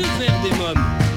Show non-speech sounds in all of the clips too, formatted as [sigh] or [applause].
Que faire des mômes?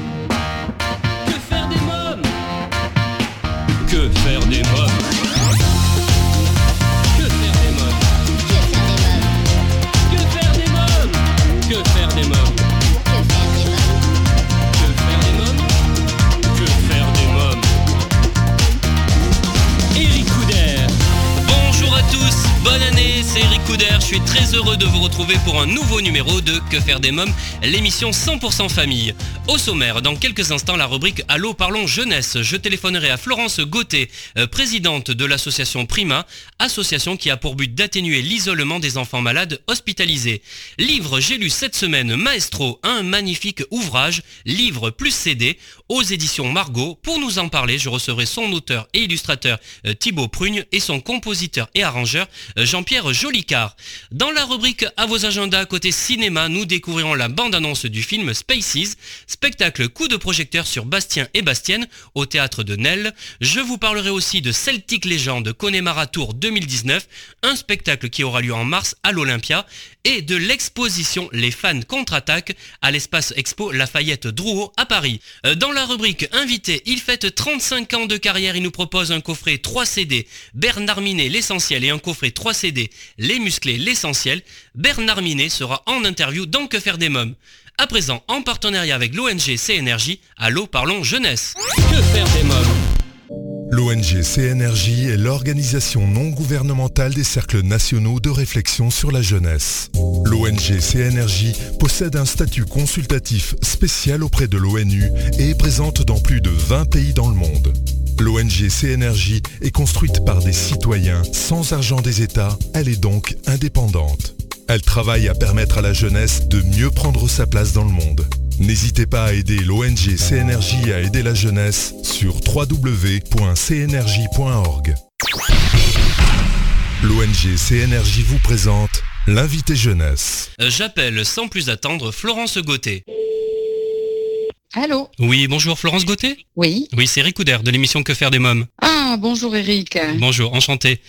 De vous retrouver pour un nouveau numéro de Que faire des mômes, l'émission 100% famille. Au sommaire, dans quelques instants, la rubrique Allô parlons jeunesse. Je téléphonerai à Florence Gauthier, euh, présidente de l'association Prima, association qui a pour but d'atténuer l'isolement des enfants malades hospitalisés. Livre, j'ai lu cette semaine Maestro, un magnifique ouvrage, livre plus CD, aux éditions Margot. Pour nous en parler, je recevrai son auteur et illustrateur euh, Thibaut Prugne et son compositeur et arrangeur euh, Jean-Pierre Jolicard. Dans la rubrique à vos agendas côté cinéma, nous découvrirons la bande-annonce du film Spaces, spectacle coup de projecteur sur Bastien et Bastienne au théâtre de Nel. Je vous parlerai aussi de Celtic Legend Connemara Tour 2019, un spectacle qui aura lieu en mars à l'Olympia, et de l'exposition Les fans contre-attaque à l'espace expo Lafayette Drouot à Paris. Euh, Dans la rubrique invité, il fête 35 ans de carrière, il nous propose un coffret 3 CD Bernard Minet l'essentiel et un coffret 3 CD Les musclés l'essentiel. Bernard Minet sera en interview dans Que faire des mômes. À présent, en partenariat avec l'ONG CNRJ, Allô parlons jeunesse. Que faire des mômes? L'ONG CNRJ est l'organisation non gouvernementale des cercles nationaux de réflexion sur la jeunesse. L'ONG CNRJ possède un statut consultatif spécial auprès de l'ONU et est présente dans plus de 20 pays dans le monde. L'ONG CNRJ est construite par des citoyens sans argent des États, elle est donc indépendante. Elle travaille à permettre à la jeunesse de mieux prendre sa place dans le monde. N'hésitez pas à aider l'ONG CNRJ à aider la jeunesse sur www.cnrj.org. L'ONG CNRJ vous présente l'invité jeunesse. Euh, J'appelle sans plus attendre Florence Gauthier. Allô? Oui, bonjour Florence Gauthier? Oui. Oui, c'est Eric Couder de l'émission Que faire des mômes? Ah, bonjour Eric. Bonjour, enchanté.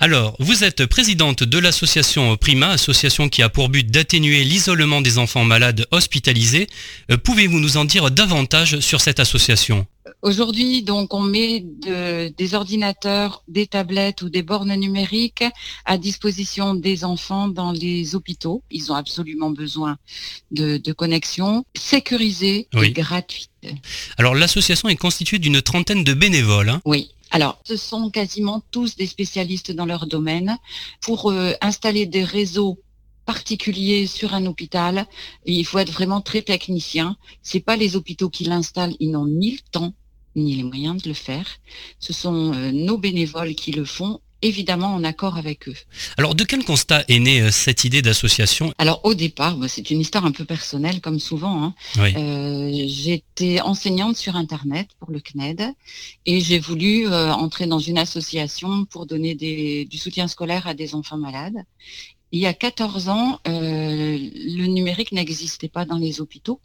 Alors, vous êtes présidente de l'association Prima, association qui a pour but d'atténuer l'isolement des enfants malades hospitalisés. Euh, Pouvez-vous nous en dire davantage sur cette association? Aujourd'hui, donc, on met de- des ordinateurs, des tablettes ou des bornes numériques à disposition des enfants dans les hôpitaux. Ils ont absolument besoin de, de connexion sécurisée Oui. et gratuite. Alors, l'association est constituée d'une trentaine de bénévoles. hein. Oui. Alors, ce sont quasiment tous des spécialistes dans leur domaine. Pour euh, installer des réseaux particuliers sur un hôpital, il faut être vraiment très technicien. C'est pas les hôpitaux qui l'installent, ils n'ont ni le temps ni les moyens de le faire. Ce sont euh, nos bénévoles qui le font, évidemment en accord avec eux. Alors, de quel constat est née euh, cette idée d'association? Alors au départ, bah, c'est une histoire un peu personnelle comme souvent. hein. Oui. Euh, J'étais enseignante sur Internet pour le CNED et j'ai voulu euh, entrer dans une association pour donner des, du soutien scolaire à des enfants malades. Il y a 14 ans, le numérique n'existait pas dans les hôpitaux.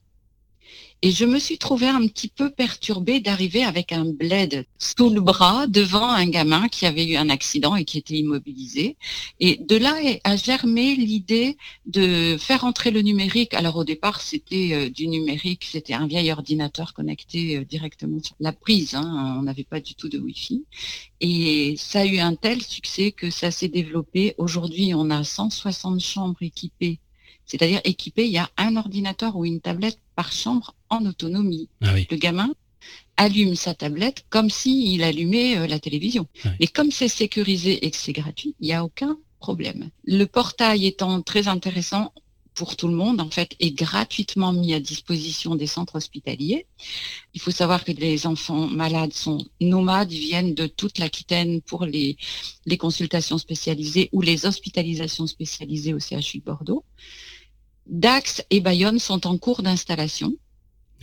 Et je me suis trouvée un petit peu perturbée d'arriver avec un bled sous le bras devant un gamin qui avait eu un accident et qui était immobilisé. Et de là a germé l'idée de faire entrer le numérique. Alors au départ, c'était euh, du numérique, c'était un vieil ordinateur connecté euh, directement sur la prise. hein. On n'avait pas du tout de Wi-Fi. Et ça a eu un tel succès que ça s'est développé. Aujourd'hui, on a 160 chambres équipées. C'est-à-dire équipées, il y a un ordinateur ou une tablette par chambre en autonomie. Ah oui. Le gamin allume sa tablette comme s'il allumait euh, la télévision. Ouais. Et comme c'est sécurisé et que c'est gratuit, il n'y a aucun problème. Le portail étant très intéressant pour tout le monde, en fait, est gratuitement mis à disposition des centres hospitaliers. Il faut savoir que les enfants malades sont nomades, ils viennent de toute l'Aquitaine pour les, les consultations spécialisées ou les hospitalisations spécialisées au CHU de Bordeaux. Dax et Bayonne sont en cours d'installation.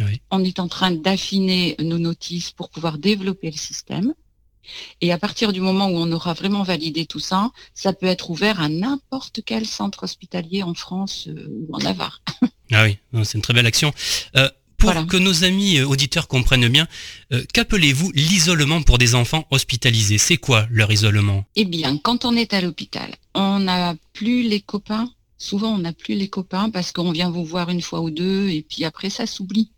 Oui. On est en train d'affiner nos notices pour pouvoir développer le système. Et à partir du moment où on aura vraiment validé tout ça, ça peut être ouvert à n'importe quel centre hospitalier en France euh, ou en Navarre. [laughs] Ah oui, c'est une très belle action. Euh, pour Voilà. que nos amis euh, auditeurs comprennent bien, euh, qu'appelez-vous l'isolement pour des enfants hospitalisés? C'est quoi leur isolement? Eh bien, quand on est à l'hôpital, on n'a plus les copains souvent on n'a plus les copains parce qu'on vient vous voir une fois ou deux et puis après ça s'oublie.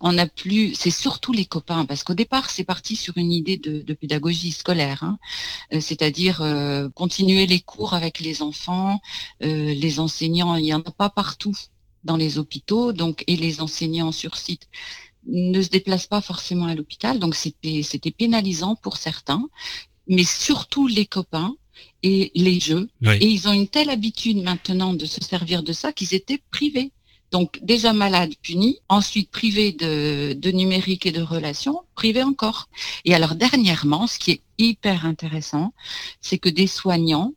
On n'a plus, c'est surtout les copains, parce qu'au départ, c'est parti sur une idée de, pédagogie scolaire, hein. euh, c'est-à-dire euh, continuer les cours avec les enfants, euh, les enseignants, il n'y en a pas partout dans les hôpitaux, donc et les enseignants sur site ne se déplacent pas forcément à l'hôpital, donc c'était pénalisant pour certains, mais surtout les copains et les jeux. Et ils ont une telle habitude maintenant de se servir de ça qu'ils étaient privés donc déjà malade, puni, ensuite privé de, numérique et de relations, privé encore. Et alors dernièrement, ce qui est hyper intéressant, c'est que des soignants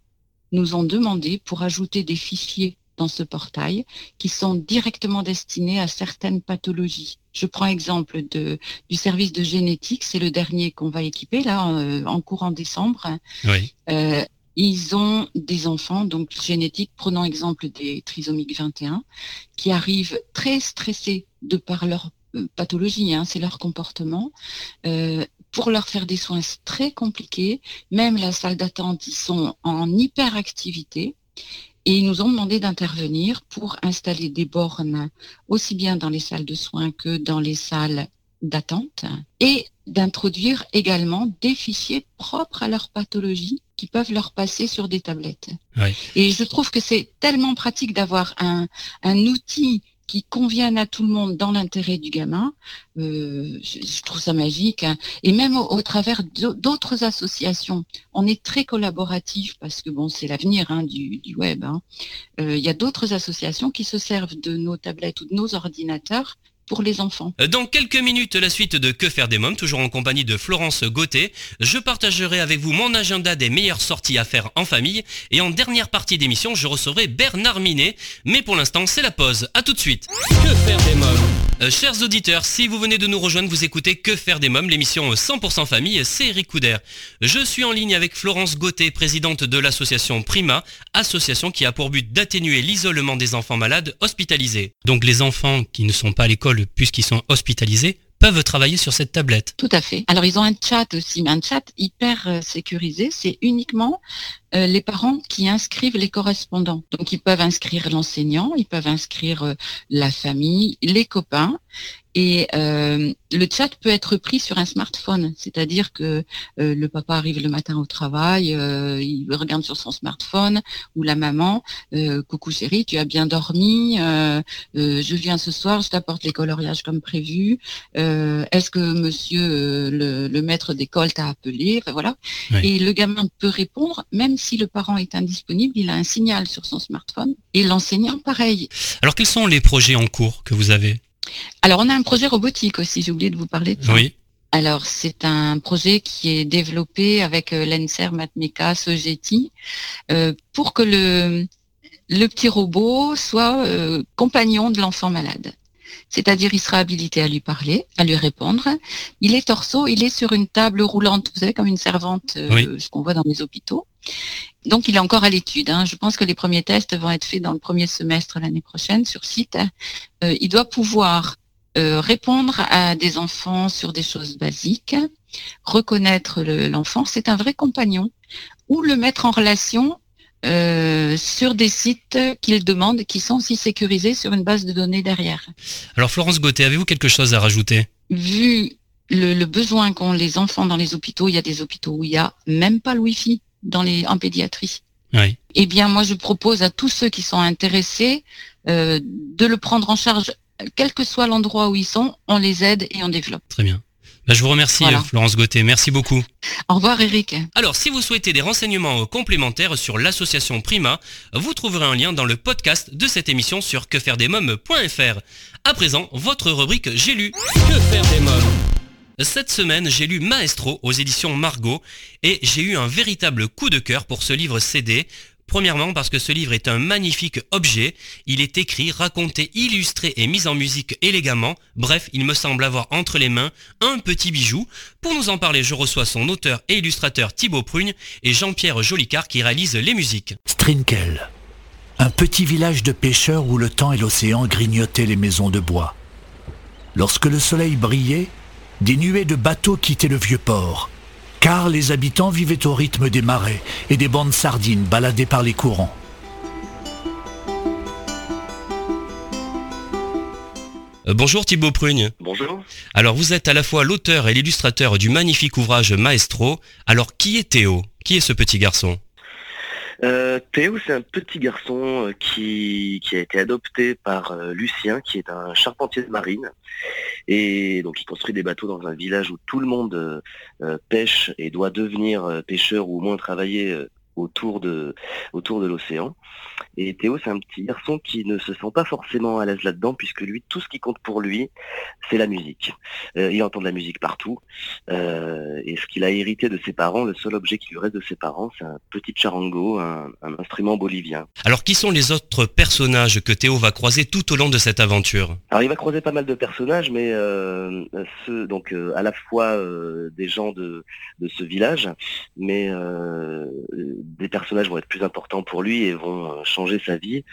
nous ont demandé pour ajouter des fichiers dans ce portail qui sont directement destinés à certaines pathologies. Je prends exemple de, du service de génétique, c'est le dernier qu'on va équiper là euh, en courant décembre. Oui. Euh, ils ont des enfants, donc génétiques, prenons exemple des trisomiques 21, qui arrivent très stressés de par leur euh, pathologie, hein, c'est leur comportement. Euh, pour leur faire des soins, très compliqué. Même la salle d'attente, ils sont en hyperactivité. Et ils nous ont demandé d'intervenir pour installer des bornes aussi bien dans les salles de soins que dans les salles d'attente et d'introduire également des fichiers propres à leur pathologie qui peuvent leur passer sur des tablettes. Et je trouve que c'est tellement pratique d'avoir un, un outil qui convienne à tout le monde dans l'intérêt du gamin. Euh, je, trouve ça magique. Hein. Et même au, travers d'autres associations, on est très collaboratif parce que bon, c'est l'avenir hein, du, web. Hein. Euh, il y a d'autres associations qui se servent de nos tablettes ou de nos ordinateurs pour les enfants. Dans quelques minutes, la suite de Que faire des mômes, toujours en compagnie de Florence Gauthier. Je partagerai avec vous mon agenda des meilleures sorties à faire en famille. Et en dernière partie d'émission, je recevrai Bernard Minet. Mais pour l'instant, c'est la pause. A tout de suite. Que faire des mômes euh, chers auditeurs, si vous venez de nous rejoindre, vous écoutez Que faire des mômes, l'émission 100% famille, c'est Eric Couder. Je suis en ligne avec Florence Gauthier, présidente de l'association Prima, association qui a pour but d'atténuer l'isolement des enfants malades hospitalisés. Donc les enfants qui ne sont pas à l'école puisqu'ils sont hospitalisés peuvent travailler sur cette tablette. Tout à fait. Alors ils ont un chat aussi, mais un chat hyper euh, sécurisé. C'est uniquement euh, les parents qui inscrivent les correspondants. Donc ils peuvent inscrire l'enseignant, ils peuvent inscrire euh, la famille, les copains, et euh, le chat peut être pris sur un smartphone, c'est-à-dire que euh, le papa arrive le matin au travail, euh, il regarde sur son smartphone, ou la maman, coucou chérie, tu as bien dormi, je viens ce soir, je t'apporte les coloriages comme prévu, est-ce que monsieur le, maître d'école t'a appelé, enfin, voilà. Et le gamin peut répondre, même si le parent est indisponible, il a un signal sur son smartphone, et l'enseignant pareil. Alors quels sont les projets en cours que vous avez? Alors, on a un projet robotique aussi, j'ai oublié de vous parler de ça. Oui. Alors, c'est un projet qui est développé avec euh, l'ENSER, Matmeka, Sogeti, euh, pour que le, le petit robot soit euh, compagnon de l'enfant malade. C'est-à-dire, il sera habilité à lui parler, à lui répondre. Il est torso, il est sur une table roulante, vous savez, comme une servante, ce qu'on voit dans les hôpitaux. Donc, il est encore à l'étude. Hein. Je pense que les premiers tests vont être faits dans le premier semestre l'année prochaine sur site. Euh, il doit pouvoir euh, répondre à des enfants sur des choses basiques, reconnaître l'enfant, c'est un vrai compagnon, ou le mettre en relation euh, sur des sites qu'il demande, qui sont aussi sécurisés sur une base de données derrière. Alors Florence Gauthier, avez-vous quelque chose à rajouter? Vu le, le besoin qu'ont les enfants dans les hôpitaux, il y a des hôpitaux où il n'y a même pas le Wi-Fi dans les, en pédiatrie. Oui. Eh bien, moi, je propose à tous ceux qui sont intéressés euh, de le prendre en charge, quel que soit l'endroit où ils sont, on les aide et on développe. Très bien. Bah, je vous remercie, Florence Gauthier. Merci beaucoup. Au revoir, Eric. Alors, si vous souhaitez des renseignements complémentaires sur l'association Prima, vous trouverez un lien dans le podcast de cette émission sur quefairedesmoms.fr. À présent, votre rubrique J'ai lu. Que faire des mômes cette semaine, j'ai lu Maestro aux éditions Margot et j'ai eu un véritable coup de cœur pour ce livre CD. Premièrement parce que ce livre est un magnifique objet, il est écrit, raconté, illustré et mis en musique élégamment, bref, il me semble avoir entre les mains un petit bijou. Pour nous en parler, je reçois son auteur et illustrateur Thibaut Prugne et Jean-Pierre Jolicard qui réalise les musiques. Strinkel, un petit village de pêcheurs où le temps et l'océan grignotaient les maisons de bois. Lorsque le soleil brillait, des nuées de bateaux quittaient le vieux port, car les habitants vivaient au rythme des marées et des bandes sardines baladées par les courants. Euh, bonjour Thibaut Prugne. Bonjour. Alors vous êtes à la fois l'auteur et l'illustrateur du magnifique ouvrage Maestro. Alors qui est Théo? Qui est ce petit garçon? Euh, Théo, c'est un petit garçon euh, qui, a été adopté par euh, Lucien, qui est un charpentier de marine. Et donc il construit des bateaux dans un village où tout le monde pêche et doit devenir pêcheur ou au moins travailler autour de, autour de l'océan. Et Théo, c'est un petit garçon qui ne se sent pas forcément à l'aise là-dedans, puisque lui, tout ce qui compte pour lui, c'est la musique. Euh, il entend de la musique partout. Euh, et ce qu'il a hérité de ses parents, le seul objet qui lui reste de ses parents, c'est un petit charango, un, instrument bolivien. Alors, qui sont les autres personnages que Théo va croiser tout au long de cette aventure? Alors, il va croiser pas mal de personnages, mais euh, ceux, donc à la fois des gens de, de ce village, mais des personnages vont être plus importants pour lui et vont euh, changer sa vie,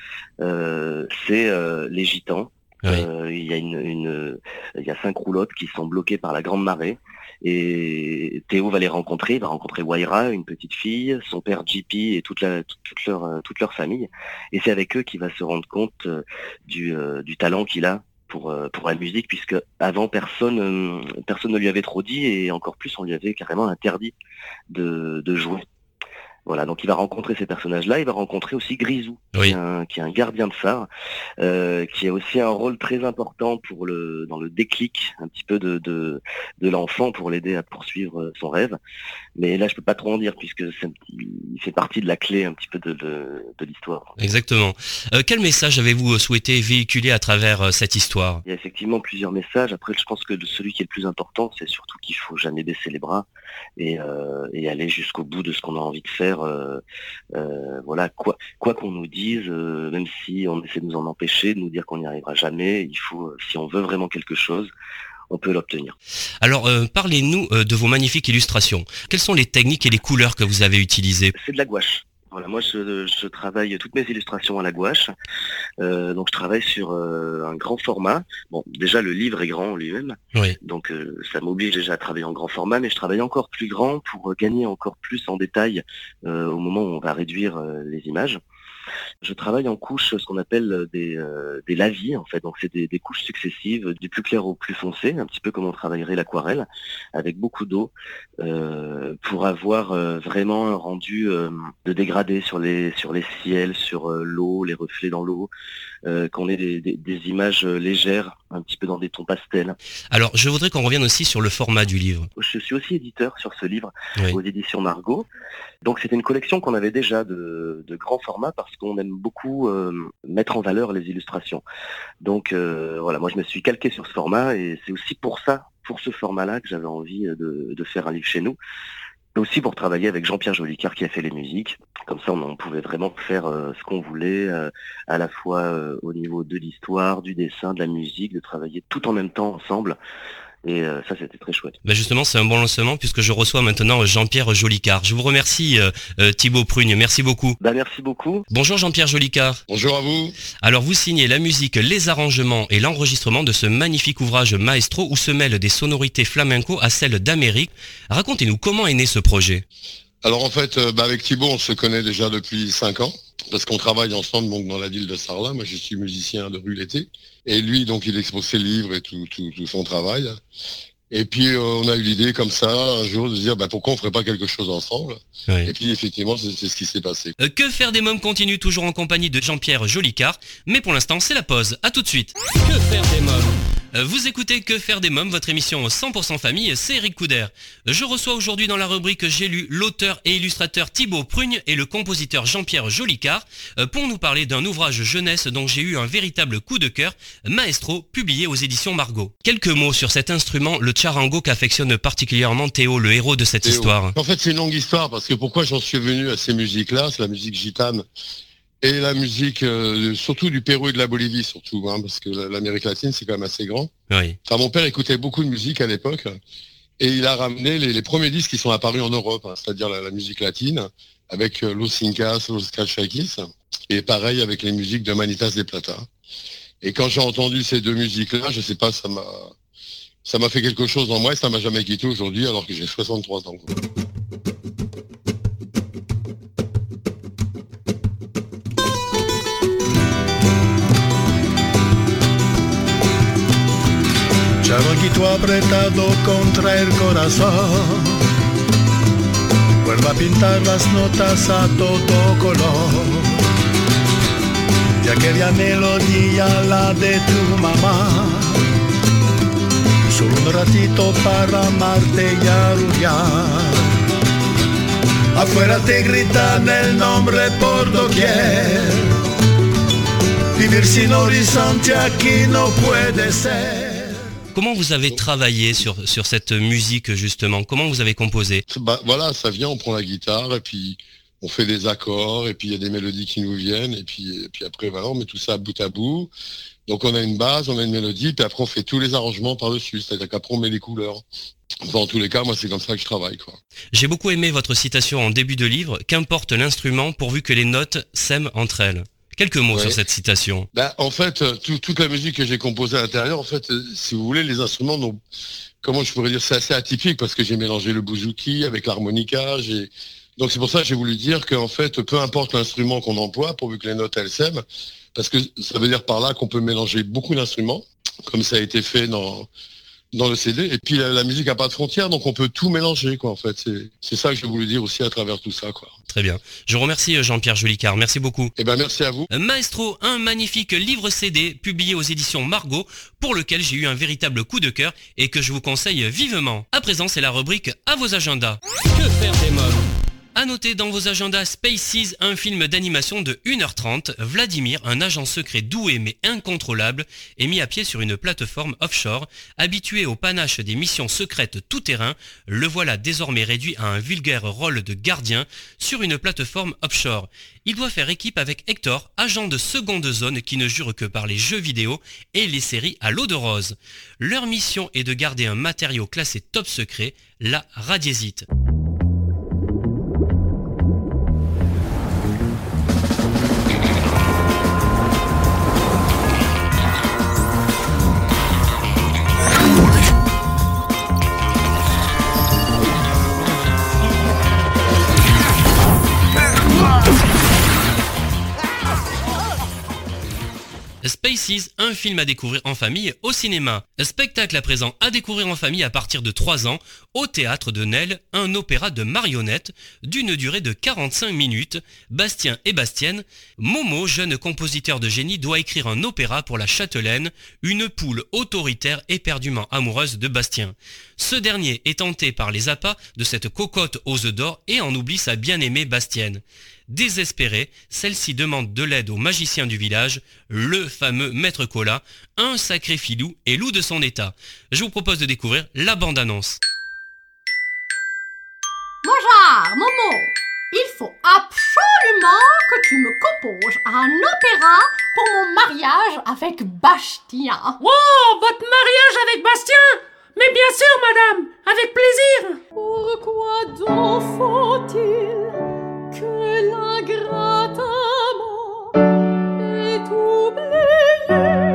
euh, c'est euh, les gitans. il, y a une, il y a cinq roulottes qui sont bloquées par la grande marée. Et Théo va les rencontrer, il va rencontrer Waira, une petite fille, son père JP et toute, la, toute, leur, toute leur famille. Et c'est avec eux qu'il va se rendre compte du, du talent qu'il a pour, pour la musique, puisque avant personne, personne ne lui avait trop dit et encore plus on lui avait carrément interdit de, de jouer. Voilà, donc il va rencontrer ces personnages-là. Il va rencontrer aussi Grisou, qui, est un, gardien de phare, euh, qui a aussi un rôle très important pour le dans le déclic un petit peu de de, l'enfant pour l'aider à poursuivre son rêve. Mais là, je peux pas trop en dire puisque il fait partie de la clé un petit peu de, de, l'histoire. Exactement. Euh, quel message avez-vous souhaité véhiculer à travers euh, cette histoire? Il y a effectivement plusieurs messages. Après, je pense que celui qui est le plus important, c'est surtout qu'il faut jamais baisser les bras et, et aller jusqu'au bout de ce qu'on a envie de faire euh, euh, voilà, quoi quoi qu'on nous dise, euh, même si on essaie de nous en empêcher, de nous dire qu'on n'y arrivera jamais, il faut, si on veut vraiment quelque chose, on peut l'obtenir. Alors, parlez-nous de vos magnifiques illustrations. Quelles sont les techniques et les couleurs que vous avez utilisées? C'est de la gouache. Voilà, moi je, travaille toutes mes illustrations à la gouache. Euh, donc je travaille sur euh, un grand format. Bon, déjà le livre est grand lui-même, donc euh, ça m'oblige déjà à travailler en grand format, mais je travaille encore plus grand pour gagner encore plus en détail au moment où on va réduire les images. Je travaille en couches, ce qu'on appelle des, euh, des lavis, en fait. Donc, c'est des, couches successives, du plus clair au plus foncé, un petit peu comme on travaillerait l'aquarelle, avec beaucoup d'eau, euh, pour avoir euh, vraiment un rendu de dégradé sur les, sur les ciels, sur l'eau, les reflets dans l'eau, qu'on ait des, des, images légères, un petit peu dans des tons pastels. Alors, je voudrais qu'on revienne aussi sur le format du livre. Je suis aussi éditeur sur ce livre aux éditions Margot. Donc, c'était une collection qu'on avait déjà de, de grands formats parce qu'on aime beaucoup euh, mettre en valeur les illustrations. Donc euh, voilà, moi je me suis calqué sur ce format et c'est aussi pour ça, pour ce format-là, que j'avais envie de, faire un livre chez nous. Aussi pour travailler avec Jean-Pierre Jolicard qui a fait les musiques. Comme ça, on, pouvait vraiment faire euh, ce qu'on voulait, à la fois au niveau de l'histoire, du dessin, de la musique, de travailler tout en même temps ensemble. Et euh, ça, c'était très chouette. Bah justement, c'est un bon lancement puisque je reçois maintenant Jean-Pierre Jolicard. Je vous remercie euh, euh, Thibaut Prugne. Merci beaucoup. Bah, merci beaucoup. Bonjour Jean-Pierre Jolicard. Bonjour à vous. Alors vous signez la musique, les arrangements et l'enregistrement de ce magnifique ouvrage Maestro où se mêlent des sonorités flamenco à celles d'Amérique. Racontez-nous comment est né ce projet. Alors en fait, bah, avec Thibaut, on se connaît déjà depuis 5 ans parce qu'on travaille ensemble donc dans la ville de Sarlat. Moi, je suis musicien de rue l'été. Et lui, donc, il expose ses livres et tout, tout, son travail. Et puis, euh, on a eu l'idée comme ça, un jour, de dire, bah, pourquoi on ferait pas quelque chose ensemble Et puis, effectivement, c'est ce qui s'est passé. Euh, que faire des mômes continue toujours en compagnie de Jean-Pierre Jolicard. Mais pour l'instant, c'est la pause. À tout de suite. Que faire des mômes euh, vous écoutez Que faire des mômes, votre émission 100% famille, c'est Eric Couder. Je reçois aujourd'hui dans la rubrique J'ai lu l'auteur et illustrateur Thibaut Prugne et le compositeur Jean-Pierre Jolicard pour nous parler d'un ouvrage jeunesse dont j'ai eu un véritable coup de cœur, Maestro, publié aux éditions Margot. Quelques mots sur cet instrument, le charango qu'affectionne particulièrement Théo, le héros de cette histoire. En fait, c'est une longue histoire parce que pourquoi j'en suis venu à ces musiques-là, c'est la musique gitane et la musique, euh, surtout du Pérou et de la Bolivie, surtout, hein, parce que l'Amérique latine, c'est quand même assez grand. Oui. Enfin, mon père écoutait beaucoup de musique à l'époque, et il a ramené les, premiers disques qui sont apparus en Europe, hein, c'est-à-dire la, musique latine, avec euh, Los Incas, Los Cachakis, et pareil avec les musiques de Manitas de Plata. Et quand j'ai entendu ces deux musiques-là, je sais pas, ça m'a ça m'a fait quelque chose en moi et ça m'a jamais quitté aujourd'hui alors que j'ai 63 ans. Charronquito apretado contra el corazón. Vuelvo a pintar las notas a todo color. Y aquella melodía, la de tu mamá. Solo un ratito para amarte y arrullar. Afuera te gritan el nombre por doquier. Vivir sin horizonte aquí no puede ser. Comment vous avez travaillé sur, sur cette musique justement? Comment vous avez composé? Bah, voilà, ça vient, on prend la guitare et puis on fait des accords et puis il y a des mélodies qui nous viennent et puis, et puis après voilà, on met tout ça bout à bout. Donc on a une base, on a une mélodie, puis après on fait tous les arrangements par-dessus, c'est-à-dire qu'après on met les couleurs. Enfin, en tous les cas, moi c'est comme ça que je travaille. J'ai beaucoup aimé votre citation en début de livre, qu'importe l'instrument pourvu que les notes s'aiment entre elles. Quelques mots Ouais. sur cette citation. Bah, en fait, euh, tout- toute la musique que j'ai composée à l'intérieur, en fait, euh, si vous voulez, les instruments n'ont comment je pourrais dire, c'est assez atypique parce que j'ai mélangé le bouzouki avec l'harmonica, j'ai donc c'est pour ça que j'ai voulu dire qu'en fait, peu importe l'instrument qu'on emploie, pourvu que les notes elles s'aiment, parce que ça veut dire par là qu'on peut mélanger beaucoup d'instruments, comme ça a été fait dans dans le CD. Et puis la, la musique a pas de frontières, donc on peut tout mélanger, quoi. En fait, c'est c'est ça que j'ai voulu dire aussi à travers tout ça, quoi. Très bien. Je remercie euh, Jean-Pierre Jolicard. Merci beaucoup. Eh ben merci à vous. Maestro, un magnifique livre CD publié aux éditions Margot pour lequel j'ai eu un véritable coup de cœur et que je vous conseille vivement. À présent, c'est la rubrique à vos agendas. Que faire des mômes à noter dans vos agendas Spaces, un film d'animation de 1h30, Vladimir, un agent secret doué mais incontrôlable, est mis à pied sur une plateforme offshore. Habitué au panache des missions secrètes tout-terrain, le voilà désormais réduit à un vulgaire rôle de gardien sur une plateforme offshore. Il doit faire équipe avec Hector, agent de seconde zone qui ne jure que par les jeux vidéo et les séries à l'eau de rose. Leur mission est de garder un matériau classé top secret, la radiésite. Spaces, un film à découvrir en famille au cinéma. Spectacle à présent à découvrir en famille à partir de 3 ans au théâtre de Nesle, un opéra de marionnettes d'une durée de 45 minutes. Bastien et Bastienne, Momo, jeune compositeur de génie, doit écrire un opéra pour la châtelaine, une poule autoritaire éperdument amoureuse de Bastien. Ce dernier est tenté par les appâts de cette cocotte aux œufs d'or et en oublie sa bien-aimée Bastienne. Désespérée, celle-ci demande de l'aide au magicien du village, le fameux Maître Cola, un sacré filou et loup de son état. Je vous propose de découvrir la bande-annonce. Bonjour, Momo. Il faut absolument que tu me composes un opéra pour mon mariage avec Bastien. Wow, votre mariage avec Bastien? Mais bien sûr, madame, avec plaisir Pourquoi donc faut-il que l'ingrate amant ait oublié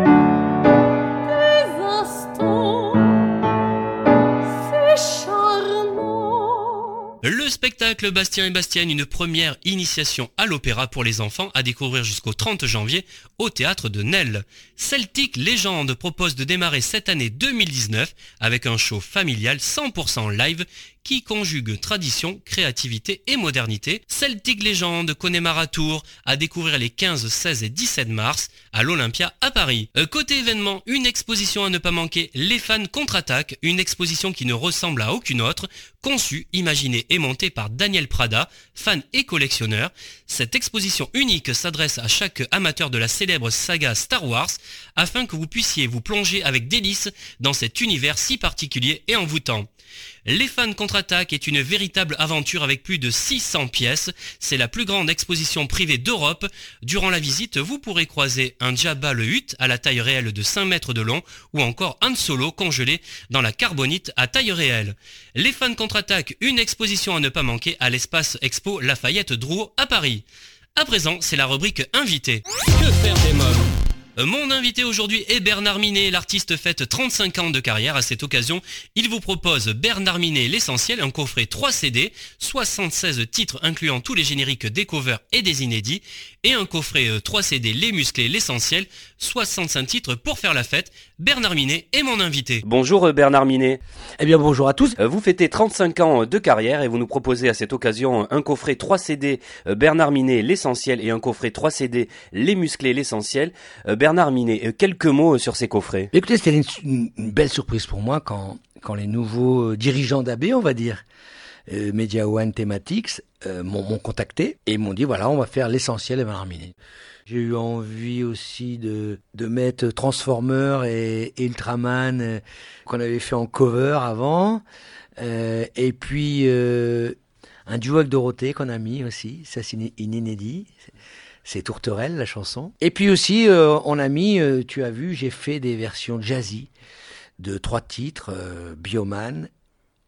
Le spectacle Bastien et Bastienne, une première initiation à l'opéra pour les enfants à découvrir jusqu'au 30 janvier au théâtre de Nesle. Celtic Légende propose de démarrer cette année 2019 avec un show familial 100% live qui conjugue tradition, créativité et modernité. Celtic Légende Connemara Tour à découvrir les 15, 16 et 17 mars à l'Olympia à Paris. Euh, côté événement, une exposition à ne pas manquer, Les fans contre-attaque, une exposition qui ne ressemble à aucune autre, conçue, imaginée et montée par Daniel Prada, fan et collectionneur. Cette exposition unique s'adresse à chaque amateur de la célèbre saga Star Wars afin que vous puissiez vous plonger avec délice dans cet univers si particulier et envoûtant. Les fans contre-attaque est une véritable aventure avec plus de 600 pièces. C'est la plus grande exposition privée d'Europe. Durant la visite, vous pourrez croiser un Jabba le Hutt à la taille réelle de 5 mètres de long ou encore Han Solo congelé dans la carbonite à taille réelle. Les fans contre-attaque, une exposition à ne pas manquer à l'espace Expo Lafayette Drouot à Paris. À présent, c'est la rubrique invité. Que faire des Euh, mon invité aujourd'hui est Bernard Minet, l'artiste fête 35 ans de carrière. À cette occasion, il vous propose Bernard Minet l'essentiel, un coffret 3 CD, 76 titres incluant tous les génériques des covers et des inédits, et un coffret 3 euh, CD Les Musclés, l'essentiel, 65 titres pour faire la fête. Bernard Minet est mon invité. Bonjour euh, Bernard Minet. Eh bien bonjour à tous. Vous fêtez 35 ans de carrière et vous nous proposez à cette occasion un coffret 3 CD Bernard Minet, l'essentiel et un coffret 3 CD Les Musclés, l'essentiel. Bernard Minet, quelques mots sur ces coffrets. Écoutez, c'était une, une, belle surprise pour moi quand, quand les nouveaux dirigeants d'AB, on va dire, euh, Media One Thematics euh, m'ont contacté et m'ont dit voilà on va faire l'essentiel et Minet. J'ai eu envie aussi de, de mettre Transformer et, Ultraman euh, qu'on avait fait en cover avant euh, et puis un duo avec Dorothée qu'on a mis aussi, ça c'est inédit. C'est Tourterelle la chanson. Et puis aussi on a mis, tu as vu, j'ai fait des versions jazzy de trois titres, Bioman,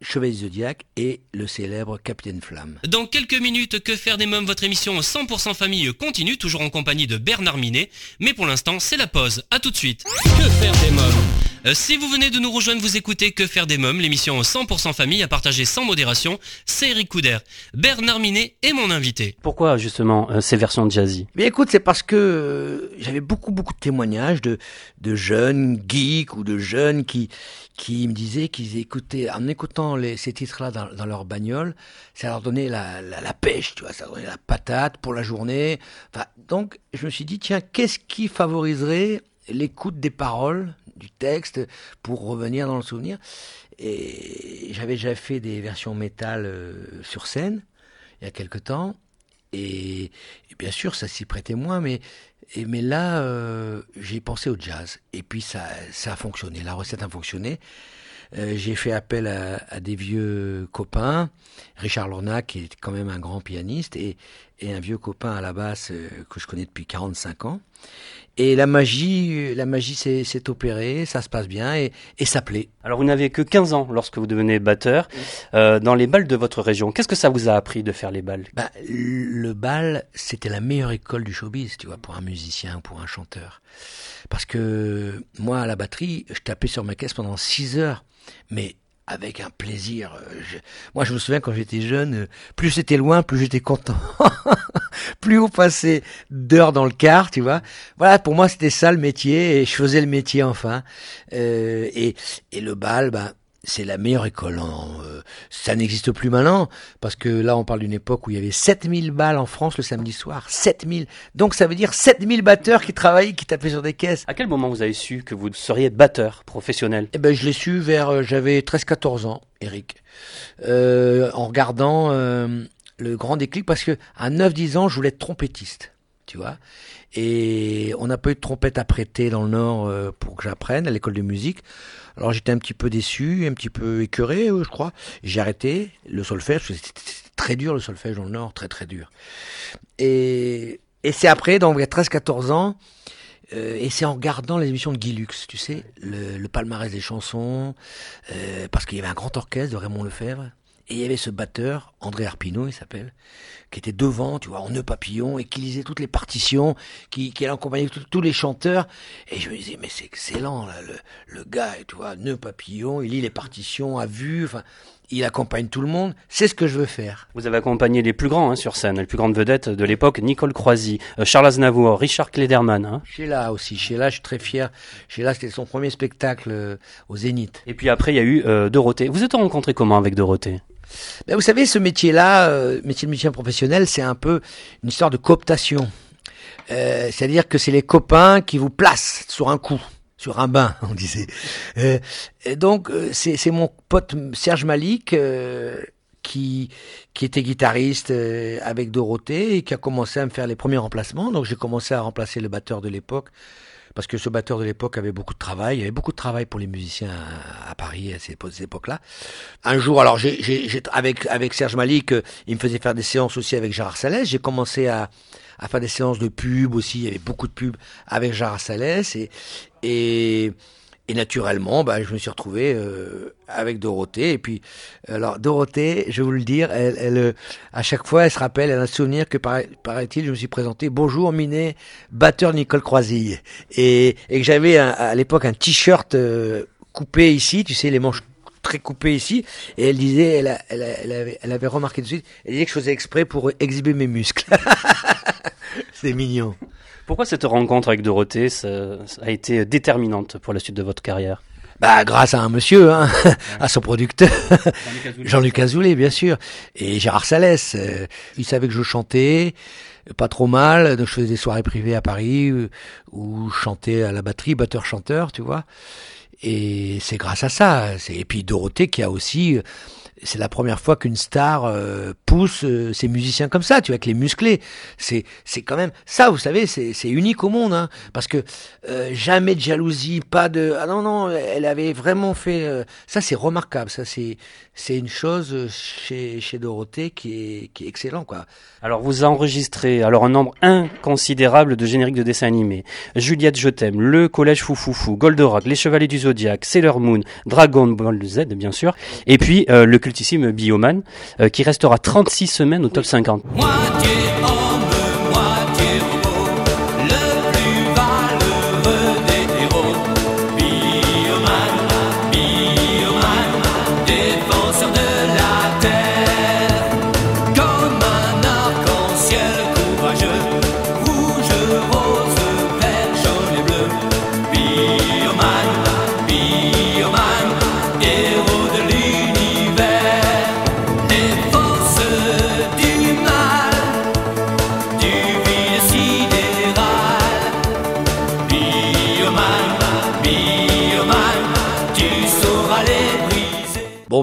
Chevalier Zodiac et le célèbre Capitaine Flamme. Dans quelques minutes, Que faire des mômes, votre émission 100% famille continue, toujours en compagnie de Bernard Minet. Mais pour l'instant, c'est la pause. A tout de suite. Que faire des mômes? Euh, si vous venez de nous rejoindre, vous écoutez Que faire des mômes, l'émission 100% famille à partager sans modération. C'est Eric Couder. Bernard Minet est mon invité. Pourquoi justement euh, ces versions jazzy? Mais écoute, c'est parce que euh, j'avais beaucoup beaucoup de témoignages de, de jeunes geeks ou de jeunes qui, qui me disaient qu'ils écoutaient, en écoutant les, ces titres-là dans, dans, leur bagnole, ça leur donnait la, la, pêche, tu vois, ça leur donnait la patate pour la journée. Enfin, donc, je me suis dit, tiens, qu'est-ce qui favoriserait l'écoute des paroles, du texte, pour revenir dans le souvenir Et j'avais déjà fait des versions métal euh, sur scène, il y a quelque temps, et, bien sûr, ça s'y prêtait moins, mais mais là, euh, j'ai pensé au jazz. Et puis ça, ça a fonctionné. La recette a fonctionné. Euh, j'ai fait appel à, à, des vieux copains, Richard Lorna qui est quand même un grand pianiste et, et un vieux copain à la basse euh, que je connais depuis 45 ans. Et la magie, la magie s'est opérée, ça se passe bien et, et ça plaît. Alors vous n'avez que 15 ans lorsque vous devenez batteur. Euh, dans les balles de votre région, qu'est-ce que ça vous a appris de faire les balles? Bah, Le bal, c'était la meilleure école du showbiz, tu vois, pour un musicien, pour un chanteur. Parce que moi, à la batterie, je tapais sur ma caisse pendant 6 heures. Mais avec un plaisir. Euh, moi, je me souviens quand j'étais jeune, euh, plus c'était loin, plus j'étais content. [laughs] plus on passait d'heures dans le car, tu vois. Voilà, pour moi, c'était ça le métier, et je faisais le métier enfin. Euh, et, et le bal, ben, c'est la meilleure école. Euh, ça n'existe plus maintenant, parce que là, on parle d'une époque où il y avait 7000 balles en France le samedi soir. 7000. Donc ça veut dire 7000 batteurs qui travaillaient, qui tapaient sur des caisses. À quel moment vous avez su que vous seriez batteur professionnel? Eh ben, je l'ai su vers, euh, j'avais 13-14 ans, Eric. Euh, en regardant le grand déclic, parce que à 9-10 ans, je voulais être trompettiste tu vois. Et on n'a pas eu de trompette à prêter dans le Nord pour que j'apprenne à l'école de musique. Alors j'étais un petit peu déçu, un petit peu écœuré, euh, je crois. J'ai arrêté le solfège, c'était très dur le solfège dans le Nord, très très dur. Et, et c'est après, donc il y a 13-14 ans, euh, et c'est en regardant les émissions de Guy Lux, tu sais, le, palmarès des chansons, euh, parce qu'il y avait un grand orchestre de Raymond Lefebvre, et il y avait ce batteur, André Arpino, il s'appelle, qui était devant, tu vois, en nœud papillon, et qui lisait toutes les partitions, qui, qui accompagnait tous les chanteurs. Et je me disais, mais c'est excellent, là, le, le gars, tu vois, nœud papillon, il lit les partitions à vue, enfin, il accompagne tout le monde. C'est ce que je veux faire. Vous avez accompagné les plus grands hein, sur scène, les plus grandes vedettes de l'époque, Nicole Croisy, euh, Charles Aznavour, Richard Klederman. Hein. Sheila aussi. Sheila, je suis très fier. Sheila, c'était son premier spectacle euh, au Zénith. Et puis après, il y a eu euh, Dorothée. Vous êtes rencontré comment avec Dorothée? Vous savez, ce métier-là, euh, métier de musicien professionnel, c'est un peu une histoire de cooptation. Euh, C'est-à-dire que c'est les copains qui vous placent sur un coup, sur un bain, [laughs] on disait. Euh, et donc, euh, c'est mon pote Serge Malik qui, qui était guitariste avec Dorothée et qui a commencé à me faire les premiers remplacements. Donc, j'ai commencé à remplacer le batteur de l'époque parce que ce batteur de l'époque avait beaucoup de travail. Il y avait beaucoup de travail pour les musiciens à, Paris à cette, époque-là. Un jour, alors j'ai, avec avec Serge Malik, euh, il me faisait faire des séances aussi avec Gérard Salès. J'ai commencé à, à faire des séances de pub aussi. Il y avait beaucoup de pubs avec Gérard Salès et et et naturellement, bah, je me suis retrouvé euh, avec Dorothée. Et puis, alors Dorothée, je vais vous le dire, elle, elle, euh, à chaque fois, elle se rappelle, elle a un souvenir que paraît-il, je me suis présenté. Bonjour, Minet, batteur Nicole Croisille, et, et que j'avais à l'époque un t-shirt euh, coupé ici, tu sais, les manches très coupé ici. Et elle disait, elle, elle, elle avait, elle avait remarqué tout de suite, elle disait que je faisais exprès pour exhiber mes muscles. [laughs] C'est mignon. Pourquoi cette rencontre avec Dorothée ça- ça a été déterminante pour la suite de votre carrière? Bah, grâce à un monsieur, hein, [laughs] à son producteur, Jean-Luc Azoulay, bien sûr, et Gérard Salès. euh, il savait que je chantais, euh, pas trop mal, donc je faisais des soirées privées à Paris, euh, où je chantais à la batterie, batteur-chanteur, tu vois. Et c'est grâce à ça. Et puis Dorothée qui a aussi... C'est la première fois qu'une star euh, pousse euh, ses musiciens comme ça, tu vois, avec les musclés. C'est c'est quand même ça, vous savez, c'est unique au monde, hein, parce que euh, jamais de jalousie, pas de ah non non, elle avait vraiment fait ça, c'est remarquable, ça c'est c'est une chose chez chez Dorothée qui est qui est excellent quoi. Alors vous enregistrez alors un nombre inconsidérable de génériques de dessins animés. Juliette Je t'aime, Le Collège Foufoufou, Goldorak, Les Chevaliers du Zodiaque, Sailor Moon, Dragon Ball Z bien sûr, et puis le cultissime Bioman euh, qui restera 36 semaines au top 50. Moitié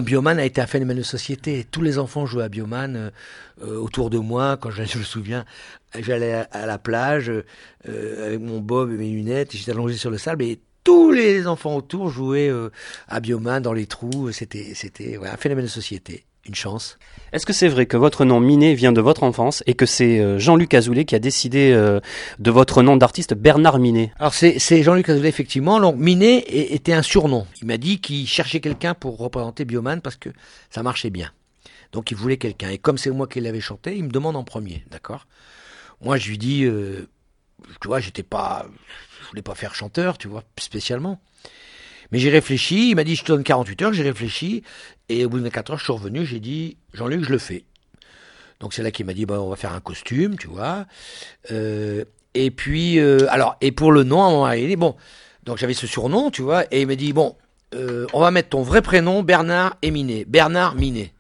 Bioman a été un phénomène de société. Tous les enfants jouaient à Bioman euh, euh, autour de moi. Quand je, me souviens, j'allais à, la plage euh, avec mon bob et mes lunettes. et J'étais allongé sur le sable et tous les enfants autour jouaient à Bioman dans les trous. C'était, un phénomène de société. Une chance. Est-ce que c'est vrai que votre nom Minet vient de votre enfance et que c'est euh, Jean-Luc Azoulay qui a décidé euh, de votre nom d'artiste Bernard Minet? Alors c'est, Jean-Luc Azoulay effectivement. Donc Minet était un surnom. Il m'a dit qu'il cherchait quelqu'un pour représenter Bioman parce que ça marchait bien. Donc il voulait quelqu'un. Et comme c'est moi qui l'avais chanté, il me demande en premier, d'accord? Moi je lui dis, euh, tu vois, j'étais pas, je voulais pas faire chanteur, tu vois, spécialement. Mais j'ai réfléchi. Il m'a dit, je te donne 48 heures. J'ai réfléchi et au bout de 24 heures, je suis revenu. J'ai dit, Jean-Luc, je le fais. Donc c'est là qu'il m'a dit, bah, on va faire un costume, tu vois. Euh, et puis, euh, alors, et pour le nom, il dit, bon, donc j'avais ce surnom, tu vois, et il m'a dit, bon, euh, on va mettre ton vrai prénom, Bernard et Minet. Bernard Minet.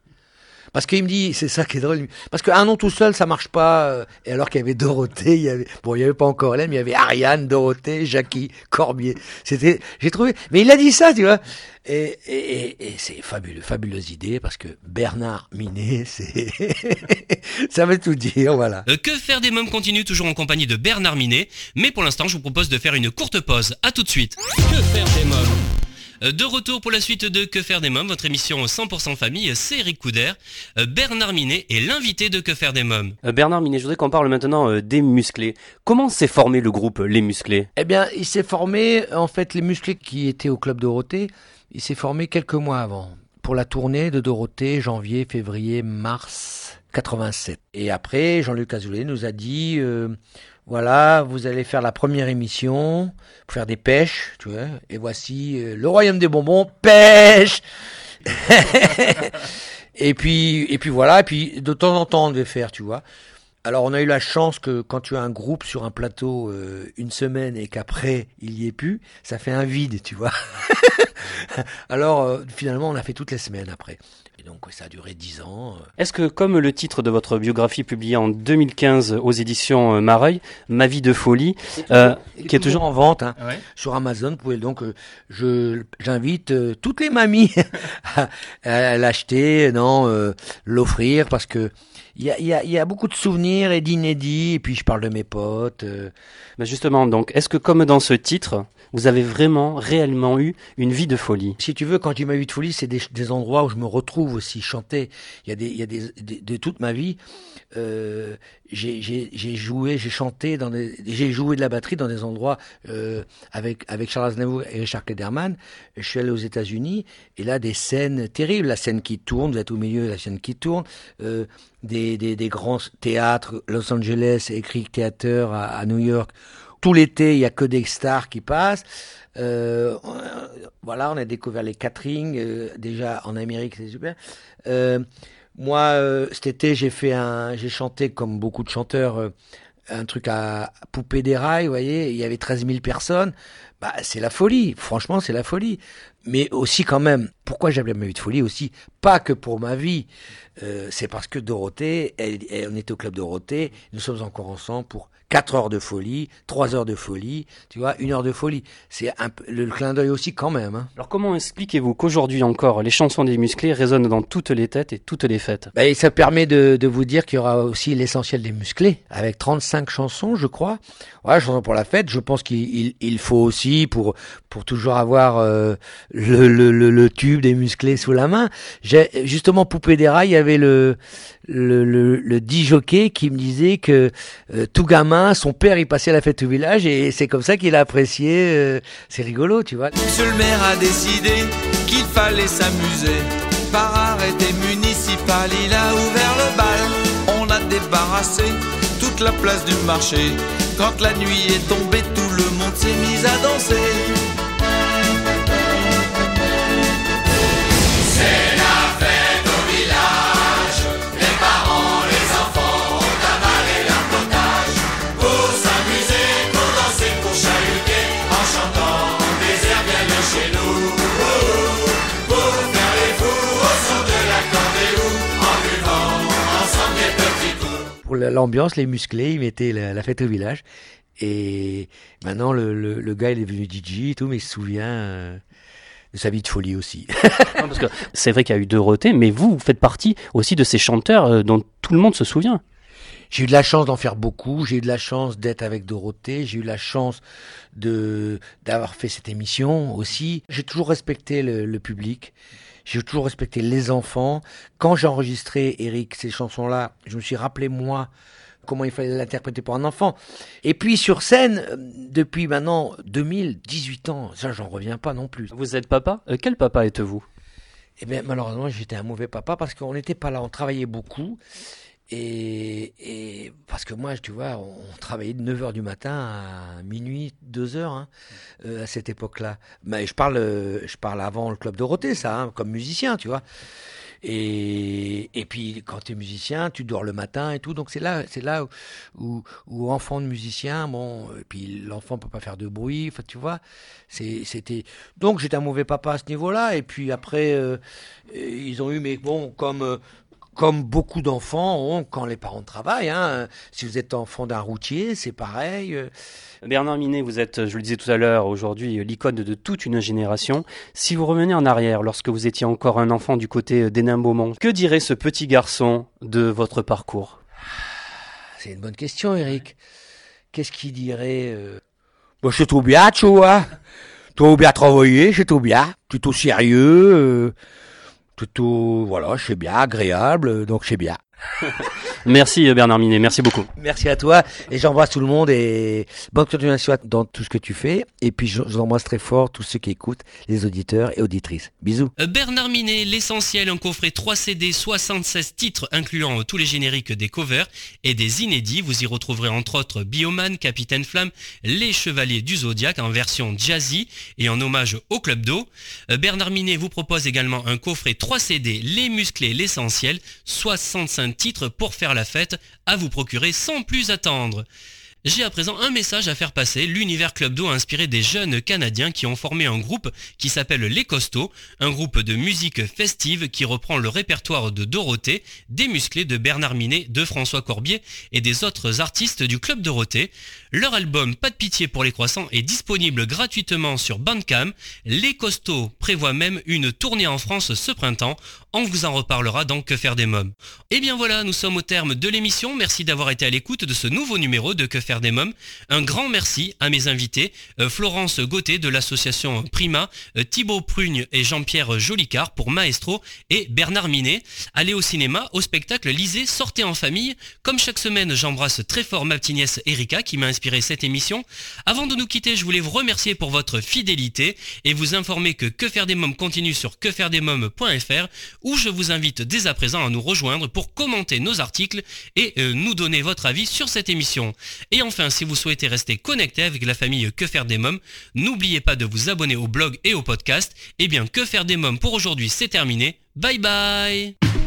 Parce qu'il me dit, c'est ça qui est drôle, parce qu'un nom tout seul, ça marche pas. euh, Et alors qu'il y avait Dorothée, il y avait, bon, il y avait pas encore Hélène, mais il y avait Ariane, Dorothée, Jackie, Corbier. C'était, j'ai trouvé, mais il a dit ça, tu vois. Et, et, et, et c'est fabuleux, fabuleuse idée, parce que Bernard Minet, [laughs] c'est, ça veut tout dire, voilà. Euh, Que faire des mômes continue toujours en compagnie de Bernard Minet, mais pour l'instant je vous propose de faire une courte pause. À tout de suite. Que faire des mômes? De retour pour la suite de Que faire des mômes, votre émission 100% famille, c'est Eric Couder. Euh, Bernard Minet est l'invité de Que faire des mômes. Euh, Bernard Minet, je voudrais qu'on parle maintenant euh, des musclés. Comment s'est formé le groupe Les Musclés? Eh bien, il s'est formé, en fait, les musclés qui étaient au club Dorothée, il s'est formé quelques mois avant. Pour la tournée de Dorothée, janvier, février, mars 87. Et après, Jean-Luc Azoulay nous a dit, euh, voilà, vous allez faire la première émission, pour faire des pêches, tu vois, et voici euh, le royaume des bonbons, pêche [laughs] Et puis, et puis voilà, et puis de temps en temps on devait faire, tu vois. Alors on a eu la chance que quand tu as un groupe sur un plateau euh, une semaine et qu'après il y ait plus, ça fait un vide, tu vois. [laughs] Alors euh, finalement on a fait toutes les semaines après. Et donc ça a duré dix ans. euh. Est-ce que, comme le titre de votre biographie publiée en 2015 aux éditions euh, Mareuil, Ma vie de folie, euh, qui est toujours en vente hein, Ouais? sur Amazon. Vous pouvez donc, euh, je j'invite euh, toutes les mamies [laughs] à, à l'acheter, non, euh, l'offrir parce que il y a, il y, a, y a beaucoup de souvenirs et d'inédits. Et puis je parle de mes potes. euh. Mais justement, donc, est-ce que comme dans ce titre, vous avez vraiment, réellement eu une vie de folie Si tu veux, quand j'ai ma vie de folie, c'est des, endroits où je me retrouve aussi chanter. Il y a des, il y a des, de toute ma vie, euh, j'ai joué, j'ai chanté dans j'ai joué de la batterie dans des endroits euh, avec avec Charles Aznavour et Richard Klederman. Je suis allé aux États-Unis et là des scènes terribles, la scène qui tourne, vous êtes au milieu, la scène qui tourne, euh, des, des des grands théâtres, Los Angeles, Ecric Theater à, à New York tout l'été, il y a que des stars qui passent. Euh, voilà, on a découvert les catering euh, déjà en Amérique, c'est super. Euh, moi, euh, cet été, j'ai fait un, j'ai chanté comme beaucoup de chanteurs un truc à Poupée des rails, vous voyez. Il y avait 13 000 personnes. Bah, c'est la folie. Franchement, c'est la folie. Mais aussi quand même, pourquoi j'appelais ma vie de folie aussi? Pas que pour ma vie. Euh, c'est parce que Dorothée, elle, elle- on était au club Dorothée. Nous sommes encore ensemble pour 4 heures de folie, 3 heures de folie, tu vois, une heure de folie. C'est le, le clin d'œil aussi quand même. Hein. Alors comment expliquez-vous qu'aujourd'hui encore, les chansons des musclés résonnent dans toutes les têtes et toutes les fêtes? Bah, et ça permet de, de vous dire qu'il y aura aussi l'essentiel des musclés, avec 35 chansons, je crois. Ouais, chansons pour la fête. Je pense qu'il il, il faut aussi, pour, pour toujours avoir euh, le, le, le, le tube des musclés sous la main. J'ai justement Poupée des rails, il y avait le le, le, le dit jockey qui me disait que euh, tout gamin, son père, il passait la fête au village et c'est comme ça qu'il a apprécié. euh, c'est rigolo, tu vois. Monsieur le maire a décidé qu'il fallait s'amuser. Par arrêté municipal, il a ouvert le bal. On a débarrassé toute la place du marché. Quand la nuit est tombée, tout le monde s'est mis à danser. Pour l'ambiance, les musclés, ils mettaient la, la fête au village. Et maintenant, le, le, le gars, il est venu DJ et tout, mais il se souvient euh, de sa vie de folie aussi. [laughs] Non, parce que c'est vrai qu'il y a eu Dorothée, mais vous, vous faites partie aussi de ces chanteurs euh, dont tout le monde se souvient. J'ai eu de la chance d'en faire beaucoup. J'ai eu de la chance d'être avec Dorothée. J'ai eu la chance de d'avoir fait cette émission aussi. J'ai toujours respecté le, le public. J'ai toujours respecté les enfants. Quand j'ai enregistré Eric ces chansons-là, je me suis rappelé moi comment il fallait l'interpréter pour un enfant. Et puis sur scène, euh, depuis maintenant 2018 ans, ça j'en reviens pas non plus. Vous êtes papa? Euh, Quel papa êtes-vous? Eh bien, malheureusement, j'étais un mauvais papa parce qu'on n'était pas là, on travaillait beaucoup. Et, et parce que moi, tu vois, on, travaillait de 9h du matin à minuit, 2h hein, euh, à cette époque-là. Mais je parle, euh, je parle avant le Club Dorothée, ça, hein, comme musicien, tu vois. Et, et puis, quand tu es musicien, tu dors le matin et tout. Donc, c'est là, c'est là où, où, enfant de musicien, bon, et puis l'enfant peut pas faire de bruit, tu vois. C'était. Donc, j'étais un mauvais papa à ce niveau-là. Et puis après, euh, ils ont eu, mais bon, comme. euh, comme beaucoup d'enfants ont quand les parents travaillent. Hein. Si vous êtes enfant d'un routier, c'est pareil. euh. Bernard Minet, vous êtes, je le disais tout à l'heure, aujourd'hui euh, l'icône de toute une génération. Si vous revenez en arrière, lorsque vous étiez encore un enfant du côté euh, d'Hénin-Beaumont, que dirait ce petit garçon de votre parcours? C'est une bonne question, Eric. Qu'est-ce qu'il dirait euh... Bon, c'est tout bien, tu vois. Tout bien travaillé, c'est tout bien. Plutôt sérieux. Euh... Plutôt, voilà, c'est bien, agréable, donc c'est bien. [laughs] Merci euh, Bernard Minet, merci beaucoup. Merci à toi et j'embrasse tout le monde et bonne continuation dans tout ce que tu fais. Et puis je- j'embrasse très fort tous ceux qui écoutent, les auditeurs et auditrices. Bisous. Euh, Bernard Minet, l'essentiel, un coffret 3 CD, 76 titres incluant euh, tous les génériques des covers et des inédits. Vous y retrouverez entre autres Bioman, Capitaine Flamme, Les Chevaliers du Zodiac en version jazzy et en hommage au Club d'eau. Bernard Minet vous propose également un coffret 3 CD, Les Musclés, l'essentiel, 65 titres pour faire la fête, à vous procurer sans plus attendre. J'ai à présent un message à faire passer. L'univers Club d'eau a inspiré des jeunes Canadiens qui ont formé un groupe qui s'appelle Les Costauds, un groupe de musique festive qui reprend le répertoire de Dorothée, des musclés de Bernard Minet, de François Corbier et des autres artistes du Club Dorothée. Leur album Pas de pitié pour les croissants est disponible gratuitement sur Bandcamp. Les Costauds prévoient même une tournée en France ce printemps. On vous en reparlera dans Que faire des mômes. Et bien voilà, nous sommes au terme de l'émission. Merci d'avoir été à l'écoute de ce nouveau numéro de Que faire des mômes. Un grand merci à mes invités, euh, Florence Gauthier de l'association Prima, euh, Thibaut Prugne et Jean-Pierre Jolicard pour Maestro et Bernard Minet. Allez au cinéma, au spectacle, lisez, sortez en famille. Comme chaque semaine, j'embrasse très fort ma petite nièce Erika qui m'a inspiré cette émission. Avant de nous quitter, je voulais vous remercier pour votre fidélité et vous informer que Que faire des mômes continue sur quefairedesmômes.fr où je vous invite dès à présent à nous rejoindre pour commenter nos articles et euh, nous donner votre avis sur cette émission. Et enfin, si vous souhaitez rester connecté avec la famille Que faire des mômes, n'oubliez pas de vous abonner au blog et au podcast. Eh bien, Que faire des mômes pour aujourd'hui, c'est terminé. Bye bye